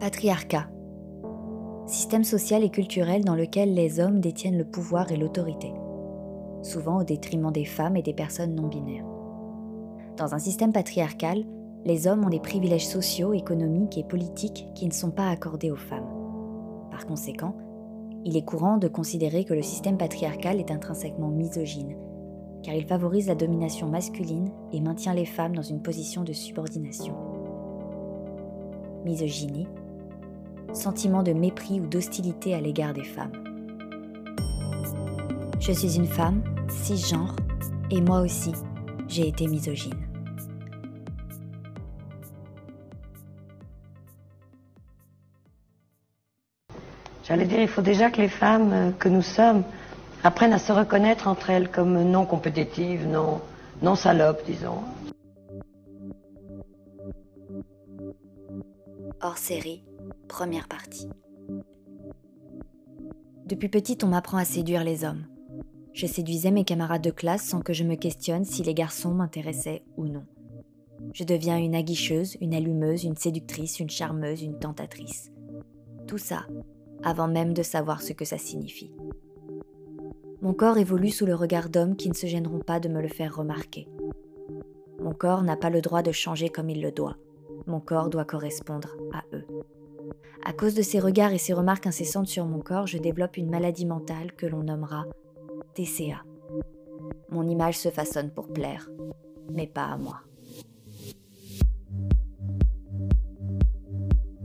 Patriarcat. Système social et culturel dans lequel les hommes détiennent le pouvoir et l'autorité, souvent au détriment des femmes et des personnes non binaires. Dans un système patriarcal, les hommes ont des privilèges sociaux, économiques et politiques qui ne sont pas accordés aux femmes. Par conséquent, il est courant de considérer que le système patriarcal est intrinsèquement misogyne, car il favorise la domination masculine et maintient les femmes dans une position de subordination. Misogynie, sentiment de mépris ou d'hostilité à l'égard des femmes. Je suis une femme, cisgenre, et moi aussi, j'ai été misogyne. J'allais dire, il faut déjà que les femmes euh, que nous sommes apprennent à se reconnaître entre elles comme non compétitives, non, non salopes, disons. Hors série, première partie. Depuis petite, on m'apprend à séduire les hommes. Je séduisais mes camarades de classe sans que je me questionne si les garçons m'intéressaient ou non. Je deviens une aguicheuse, une allumeuse, une séductrice, une charmeuse, une tentatrice. Tout ça avant même de savoir ce que ça signifie. Mon corps évolue sous le regard d'hommes qui ne se gêneront pas de me le faire remarquer. Mon corps n'a pas le droit de changer comme il le doit. Mon corps doit correspondre à. À cause de ces regards et ces remarques incessantes sur mon corps, je développe une maladie mentale que l'on nommera TCA. Mon image se façonne pour plaire, mais pas à moi.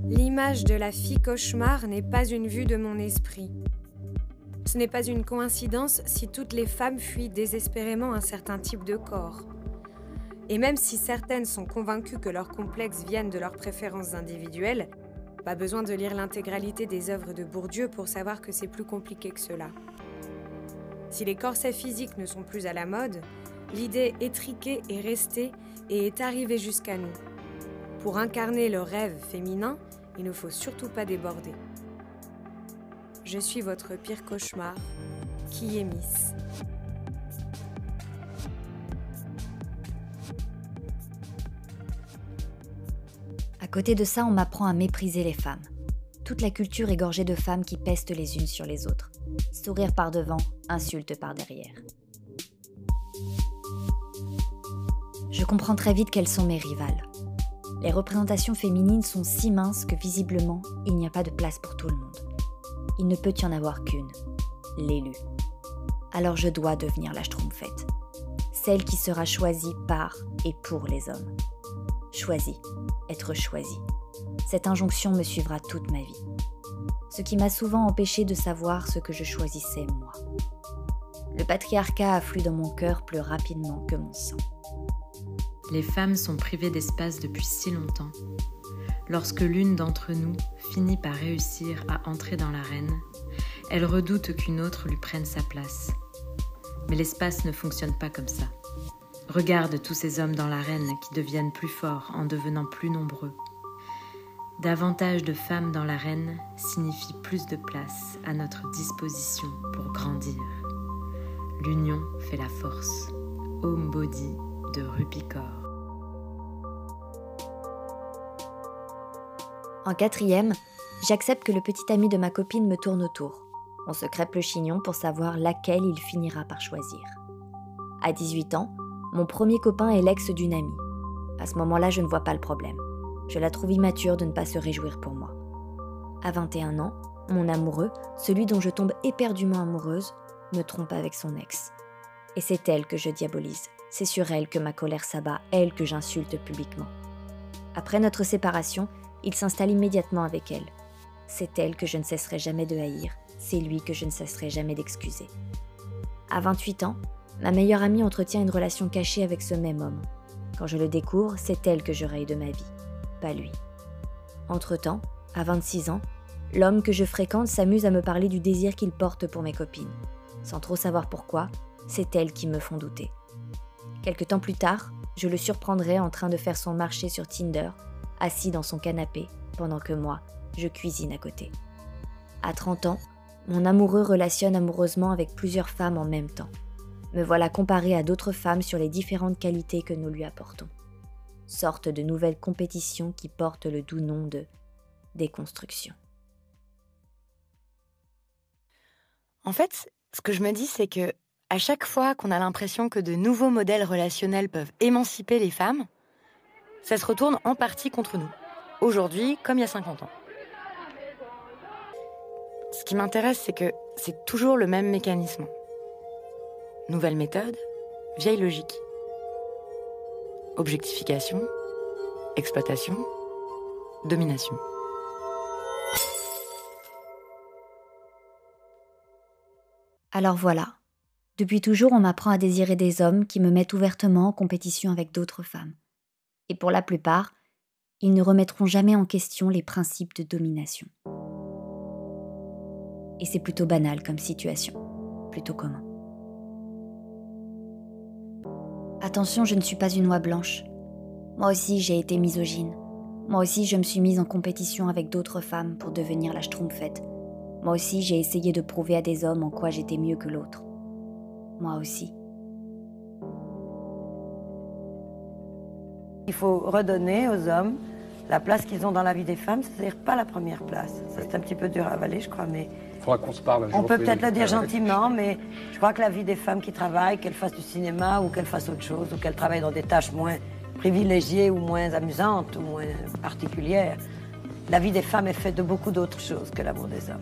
L'image de la fille cauchemar n'est pas une vue de mon esprit. Ce n'est pas une coïncidence si toutes les femmes fuient désespérément un certain type de corps. Et même si certaines sont convaincues que leurs complexes viennent de leurs préférences individuelles, pas besoin de lire l'intégralité des œuvres de Bourdieu pour savoir que c'est plus compliqué que cela. Si les corsets physiques ne sont plus à la mode, l'idée étriquée est restée et est arrivée jusqu'à nous. Pour incarner le rêve féminin, il ne faut surtout pas déborder. Je suis votre pire cauchemar, qui est Miss. Côté de ça, on m'apprend à mépriser les femmes. Toute la culture est gorgée de femmes qui pestent les unes sur les autres. Sourire par devant, insulte par derrière. Je comprends très vite qu'elles sont mes rivales. Les représentations féminines sont si minces que visiblement, il n'y a pas de place pour tout le monde. Il ne peut y en avoir qu'une, l'élu. Alors je dois devenir la Schtroumpfette, celle qui sera choisie par et pour les hommes. Choisie, être choisie. Cette injonction me suivra toute ma vie. Ce qui m'a souvent empêché de savoir ce que je choisissais moi. Le patriarcat afflue dans mon cœur plus rapidement que mon sang. Les femmes sont privées d'espace depuis si longtemps. Lorsque l'une d'entre nous finit par réussir à entrer dans l'arène, elle redoute qu'une autre lui prenne sa place. Mais l'espace ne fonctionne pas comme ça. Regarde tous ces hommes dans l'arène qui deviennent plus forts en devenant plus nombreux. Davantage de femmes dans l'arène signifie plus de place à notre disposition pour grandir. L'union fait la force. Home Body de Rupicor. En quatrième, j'accepte que le petit ami de ma copine me tourne autour. On se crêpe le chignon pour savoir laquelle il finira par choisir. À 18 ans, mon premier copain est l'ex d'une amie. À ce moment-là, je ne vois pas le problème. Je la trouve immature de ne pas se réjouir pour moi. À 21 ans, mon amoureux, celui dont je tombe éperdument amoureuse, me trompe avec son ex. Et c'est elle que je diabolise. C'est sur elle que ma colère s'abat, elle que j'insulte publiquement. Après notre séparation, il s'installe immédiatement avec elle. C'est elle que je ne cesserai jamais de haïr, c'est lui que je ne cesserai jamais d'excuser. À 28 ans, ma meilleure amie entretient une relation cachée avec ce même homme. Quand je le découvre, c'est elle que je raille de ma vie, pas lui. Entre-temps, à 26 ans, l'homme que je fréquente s'amuse à me parler du désir qu'il porte pour mes copines. Sans trop savoir pourquoi, c'est elles qui me font douter. Quelque temps plus tard, je le surprendrai en train de faire son marché sur Tinder assis dans son canapé, pendant que moi, je cuisine à côté. À 30 ans, mon amoureux relationne amoureusement avec plusieurs femmes en même temps. Me voilà comparé à d'autres femmes sur les différentes qualités que nous lui apportons. Sorte de nouvelle compétition qui porte le doux nom de déconstruction. En fait, ce que je me dis, c'est que à chaque fois qu'on a l'impression que de nouveaux modèles relationnels peuvent émanciper les femmes, ça se retourne en partie contre nous. Aujourd'hui, comme il y a 50 ans. Ce qui m'intéresse, c'est que c'est toujours le même mécanisme. Nouvelle méthode, vieille logique. Objectification, exploitation, domination. Alors voilà, depuis toujours on m'apprend à désirer des hommes qui me mettent ouvertement en compétition avec d'autres femmes. Et pour la plupart, ils ne remettront jamais en question les principes de domination. Et c'est plutôt banal comme situation, plutôt commun. Attention, je ne suis pas une oie blanche. Moi aussi, j'ai été misogyne. Moi aussi, je me suis mise en compétition avec d'autres femmes pour devenir la schtroumpfette. Moi aussi, j'ai essayé de prouver à des hommes en quoi j'étais mieux que l'autre. Moi aussi. Il faut redonner aux hommes la place qu'ils ont dans la vie des femmes, c'est-à-dire pas la première place. Ça, c'est un petit peu dur à avaler, je crois, mais. Il faudra qu'on se parle. On peut peut-être le dire gentiment, mais je crois que la vie des femmes qui travaillent, qu'elles fassent du cinéma ou qu'elles fassent autre chose, ou qu'elles travaillent dans des tâches moins privilégiées ou moins amusantes ou moins particulières, la vie des femmes est faite de beaucoup d'autres choses que l'amour des hommes.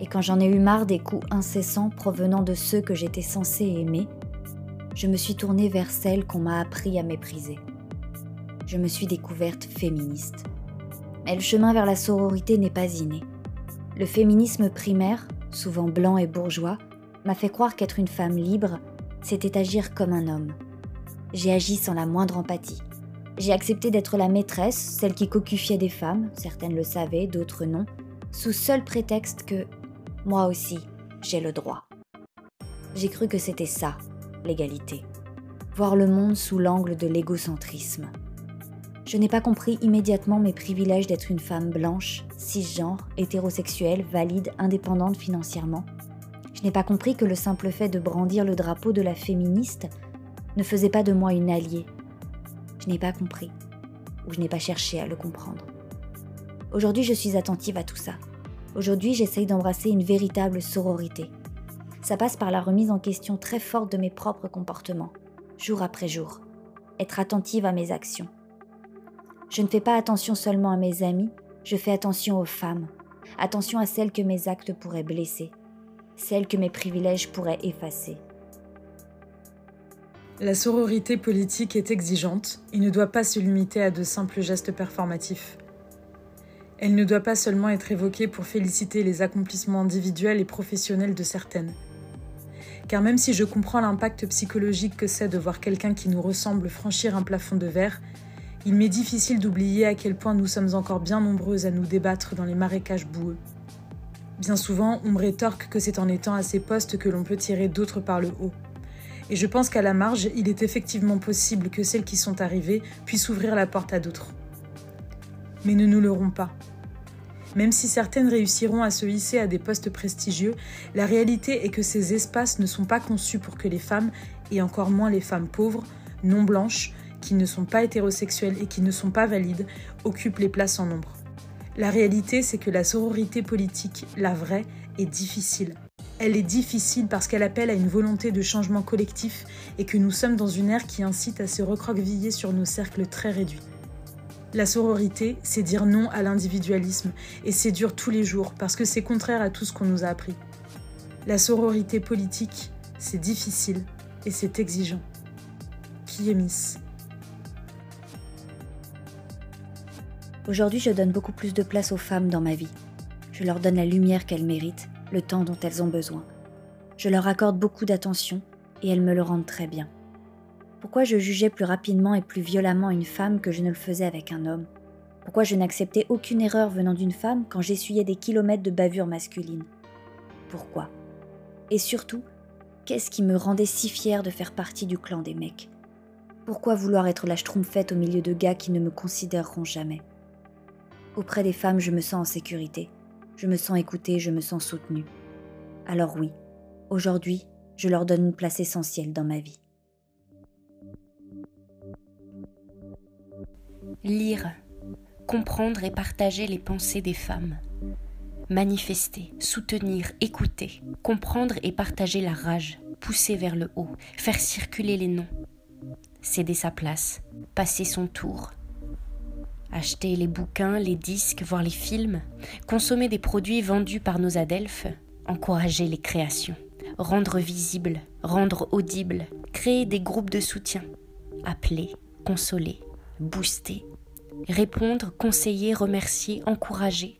Et quand j'en ai eu marre des coups incessants provenant de ceux que j'étais censée aimer, je me suis tournée vers celles qu'on m'a appris à mépriser je me suis découverte féministe. Mais le chemin vers la sororité n'est pas inné. Le féminisme primaire, souvent blanc et bourgeois, m'a fait croire qu'être une femme libre, c'était agir comme un homme. J'ai agi sans la moindre empathie. J'ai accepté d'être la maîtresse, celle qui cocufiait des femmes, certaines le savaient, d'autres non, sous seul prétexte que moi aussi, j'ai le droit. J'ai cru que c'était ça, l'égalité. Voir le monde sous l'angle de l'égocentrisme. Je n'ai pas compris immédiatement mes privilèges d'être une femme blanche, cisgenre, hétérosexuelle, valide, indépendante financièrement. Je n'ai pas compris que le simple fait de brandir le drapeau de la féministe ne faisait pas de moi une alliée. Je n'ai pas compris, ou je n'ai pas cherché à le comprendre. Aujourd'hui, je suis attentive à tout ça. Aujourd'hui, j'essaye d'embrasser une véritable sororité. Ça passe par la remise en question très forte de mes propres comportements, jour après jour. Être attentive à mes actions je ne fais pas attention seulement à mes amis, je fais attention aux femmes, attention à celles que mes actes pourraient blesser, celles que mes privilèges pourraient effacer. La sororité politique est exigeante et ne doit pas se limiter à de simples gestes performatifs. Elle ne doit pas seulement être évoquée pour féliciter les accomplissements individuels et professionnels de certaines. Car même si je comprends l'impact psychologique que c'est de voir quelqu'un qui nous ressemble franchir un plafond de verre, il m'est difficile d'oublier à quel point nous sommes encore bien nombreuses à nous débattre dans les marécages boueux. Bien souvent, on me rétorque que c'est en étant à ces postes que l'on peut tirer d'autres par le haut. Et je pense qu'à la marge, il est effectivement possible que celles qui sont arrivées puissent ouvrir la porte à d'autres. Mais ne nous leurrons pas. Même si certaines réussiront à se hisser à des postes prestigieux, la réalité est que ces espaces ne sont pas conçus pour que les femmes, et encore moins les femmes pauvres, non blanches, qui ne sont pas hétérosexuels et qui ne sont pas valides occupent les places en nombre. La réalité, c'est que la sororité politique, la vraie, est difficile. Elle est difficile parce qu'elle appelle à une volonté de changement collectif et que nous sommes dans une ère qui incite à se recroqueviller sur nos cercles très réduits. La sororité, c'est dire non à l'individualisme et c'est dur tous les jours parce que c'est contraire à tout ce qu'on nous a appris. La sororité politique, c'est difficile et c'est exigeant. Qui est Miss? Aujourd'hui, je donne beaucoup plus de place aux femmes dans ma vie. Je leur donne la lumière qu'elles méritent, le temps dont elles ont besoin. Je leur accorde beaucoup d'attention et elles me le rendent très bien. Pourquoi je jugeais plus rapidement et plus violemment une femme que je ne le faisais avec un homme? Pourquoi je n'acceptais aucune erreur venant d'une femme quand j'essuyais des kilomètres de bavure masculine? Pourquoi? Et surtout, qu'est-ce qui me rendait si fière de faire partie du clan des mecs? Pourquoi vouloir être la schtroumpfette au milieu de gars qui ne me considéreront jamais? Auprès des femmes, je me sens en sécurité. Je me sens écoutée, je me sens soutenue. Alors oui, aujourd'hui, je leur donne une place essentielle dans ma vie. Lire, comprendre et partager les pensées des femmes. Manifester, soutenir, écouter, comprendre et partager la rage, pousser vers le haut, faire circuler les noms. Céder sa place, passer son tour. Acheter les bouquins, les disques, voir les films, consommer des produits vendus par nos adelphes, encourager les créations, rendre visible, rendre audible, créer des groupes de soutien, appeler, consoler, booster, répondre, conseiller, remercier, encourager,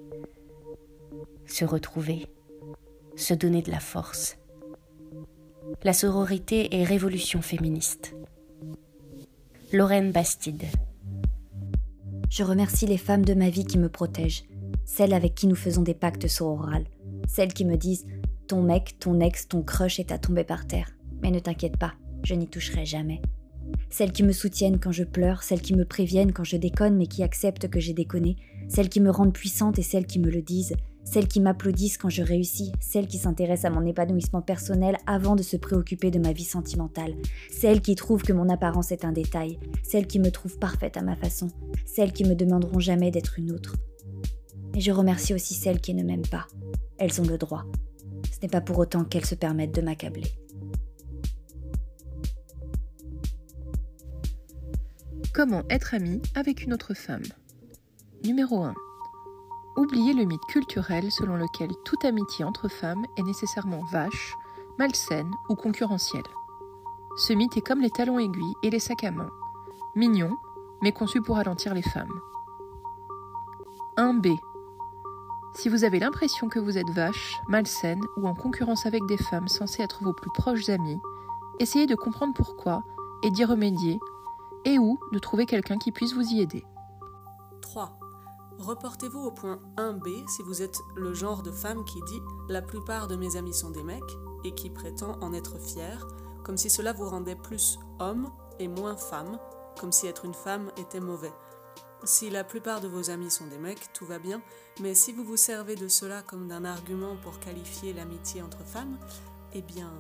se retrouver, se donner de la force. La sororité est révolution féministe. Lorraine Bastide. Je remercie les femmes de ma vie qui me protègent, celles avec qui nous faisons des pactes sororales, celles qui me disent ton mec, ton ex, ton crush est à tomber par terre. Mais ne t'inquiète pas, je n'y toucherai jamais. Celles qui me soutiennent quand je pleure, celles qui me préviennent quand je déconne mais qui acceptent que j'ai déconné, celles qui me rendent puissante et celles qui me le disent, celles qui m'applaudissent quand je réussis, celles qui s'intéressent à mon épanouissement personnel avant de se préoccuper de ma vie sentimentale, celles qui trouvent que mon apparence est un détail, celles qui me trouvent parfaite à ma façon, celles qui me demanderont jamais d'être une autre. Et je remercie aussi celles qui ne m'aiment pas. Elles ont le droit. Ce n'est pas pour autant qu'elles se permettent de m'accabler. Comment être ami avec une autre femme? Numéro 1. Oubliez le mythe culturel selon lequel toute amitié entre femmes est nécessairement vache, malsaine ou concurrentielle. Ce mythe est comme les talons aiguilles et les sacs à main, mignon, mais conçu pour ralentir les femmes. 1b. Si vous avez l'impression que vous êtes vache, malsaine ou en concurrence avec des femmes censées être vos plus proches amies, essayez de comprendre pourquoi et d'y remédier, et ou de trouver quelqu'un qui puisse vous y aider. 3. Reportez-vous au point 1b si vous êtes le genre de femme qui dit La plupart de mes amis sont des mecs et qui prétend en être fier, comme si cela vous rendait plus homme et moins femme, comme si être une femme était mauvais. Si la plupart de vos amis sont des mecs, tout va bien, mais si vous vous servez de cela comme d'un argument pour qualifier l'amitié entre femmes, eh bien,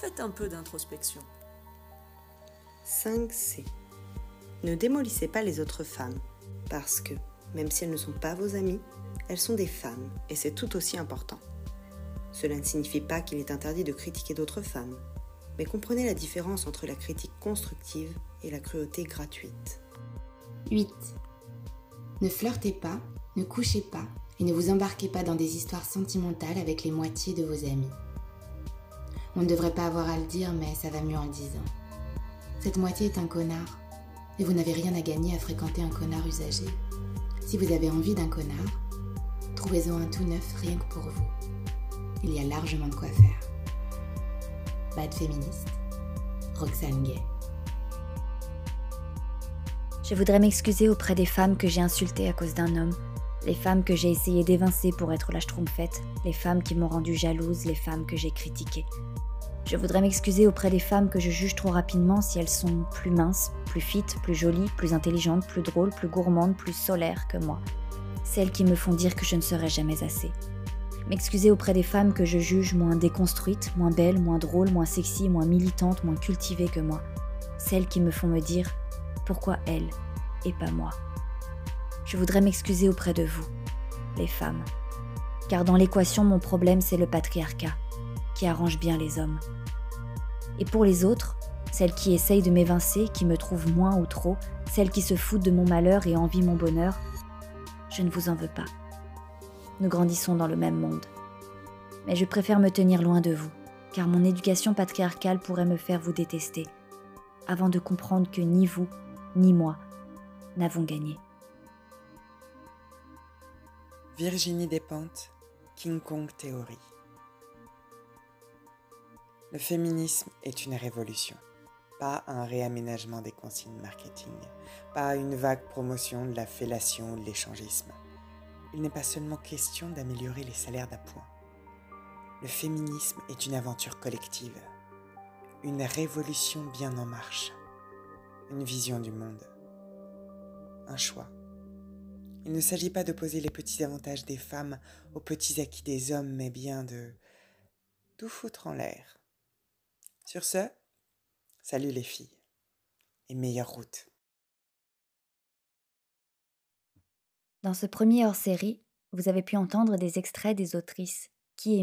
faites un peu d'introspection. 5C. Ne démolissez pas les autres femmes, parce que même si elles ne sont pas vos amies, elles sont des femmes, et c'est tout aussi important. Cela ne signifie pas qu'il est interdit de critiquer d'autres femmes, mais comprenez la différence entre la critique constructive et la cruauté gratuite. 8. Ne flirtez pas, ne couchez pas et ne vous embarquez pas dans des histoires sentimentales avec les moitiés de vos amis. On ne devrait pas avoir à le dire, mais ça va mieux en disant. Cette moitié est un connard, et vous n'avez rien à gagner à fréquenter un connard usagé. Si vous avez envie d'un connard, trouvez-en un tout neuf rien que pour vous. Il y a largement de quoi faire. Bad féministe, Roxane Gay. Je voudrais m'excuser auprès des femmes que j'ai insultées à cause d'un homme, les femmes que j'ai essayé d'évincer pour être la schtroumpfette, les femmes qui m'ont rendue jalouse, les femmes que j'ai critiquées. Je voudrais m'excuser auprès des femmes que je juge trop rapidement si elles sont plus minces, plus fites, plus jolies, plus intelligentes, plus drôles, plus gourmandes, plus solaires que moi. Celles qui me font dire que je ne serai jamais assez. M'excuser auprès des femmes que je juge moins déconstruites, moins belles, moins drôles, moins sexy, moins militantes, moins cultivées que moi. Celles qui me font me dire pourquoi elles et pas moi. Je voudrais m'excuser auprès de vous, les femmes. Car dans l'équation, mon problème, c'est le patriarcat, qui arrange bien les hommes. Et pour les autres, celles qui essayent de m'évincer, qui me trouvent moins ou trop, celles qui se foutent de mon malheur et envient mon bonheur, je ne vous en veux pas. Nous grandissons dans le même monde. Mais je préfère me tenir loin de vous, car mon éducation patriarcale pourrait me faire vous détester, avant de comprendre que ni vous, ni moi n'avons gagné. Virginie Despentes, King Kong Théorie. Le féminisme est une révolution, pas un réaménagement des consignes marketing, pas une vague promotion de la fellation ou de l'échangisme. Il n'est pas seulement question d'améliorer les salaires d'appoint. Le féminisme est une aventure collective, une révolution bien en marche, une vision du monde, un choix. Il ne s'agit pas d'opposer les petits avantages des femmes aux petits acquis des hommes, mais bien de tout foutre en l'air sur ce, salut les filles et meilleure route. Dans ce premier hors-série, vous avez pu entendre des extraits des autrices Qui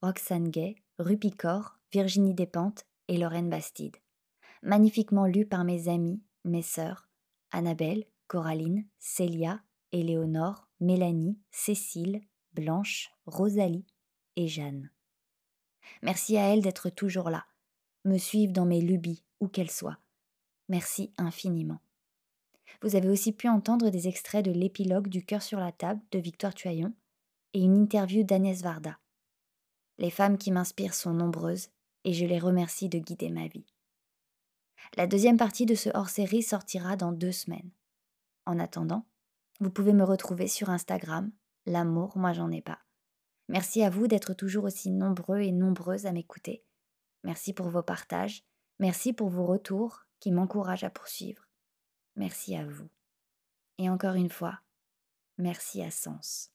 Roxane Gay, Rupicor, Virginie Despentes et Lorraine Bastide. Magnifiquement lus par mes amies, mes sœurs, Annabelle, Coraline, Célia, Éléonore, Mélanie, Cécile, Blanche, Rosalie et Jeanne. Merci à elles d'être toujours là, me suivre dans mes lubies, où qu'elles soient. Merci infiniment. Vous avez aussi pu entendre des extraits de l'épilogue du cœur sur la table de Victoire Tuaillon et une interview d'Agnès Varda. Les femmes qui m'inspirent sont nombreuses et je les remercie de guider ma vie. La deuxième partie de ce hors-série sortira dans deux semaines. En attendant, vous pouvez me retrouver sur Instagram, l'amour, moi j'en ai pas. Merci à vous d'être toujours aussi nombreux et nombreuses à m'écouter. Merci pour vos partages, merci pour vos retours qui m'encouragent à poursuivre. Merci à vous. Et encore une fois, merci à Sens.